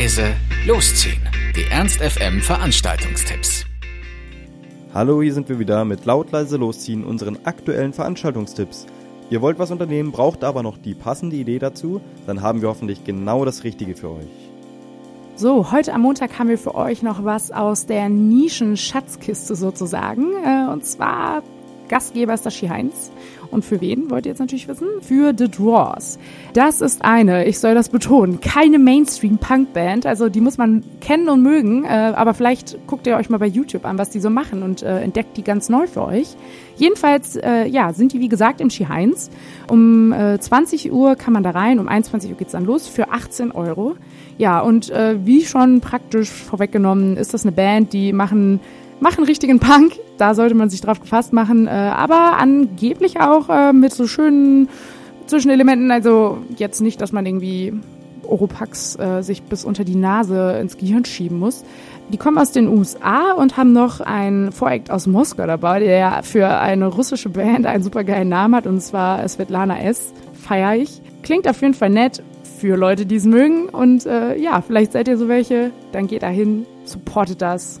leise, losziehen. Die Ernst FM Veranstaltungstipps. Hallo, hier sind wir wieder mit laut leise losziehen unseren aktuellen Veranstaltungstipps. Ihr wollt was unternehmen, braucht aber noch die passende Idee dazu, dann haben wir hoffentlich genau das Richtige für euch. So, heute am Montag haben wir für euch noch was aus der Nischen-Schatzkiste sozusagen. Äh, und zwar Gastgeber ist der Ski Heinz. Und für wen wollt ihr jetzt natürlich wissen? Für The Draws. Das ist eine, ich soll das betonen, keine Mainstream-Punk-Band. Also die muss man kennen und mögen. Äh, aber vielleicht guckt ihr euch mal bei YouTube an, was die so machen und äh, entdeckt die ganz neu für euch. Jedenfalls, äh, ja, sind die wie gesagt im Ski Heinz. Um äh, 20 Uhr kann man da rein, um 21 Uhr geht's dann los für 18 Euro. Ja, und äh, wie schon praktisch vorweggenommen, ist das eine Band, die machen machen richtigen Punk. Da sollte man sich drauf gefasst machen. Äh, aber angeblich auch äh, mit so schönen Zwischenelementen. Also jetzt nicht, dass man irgendwie Oropax äh, sich bis unter die Nase ins Gehirn schieben muss. Die kommen aus den USA und haben noch einen Voreact aus Moskau dabei, der ja für eine russische Band einen super geilen Namen hat, und zwar Svetlana S. Feier ich. Klingt auf jeden Fall nett für Leute, die es mögen. Und äh, ja, vielleicht seid ihr so welche. Dann geht da hin, supportet das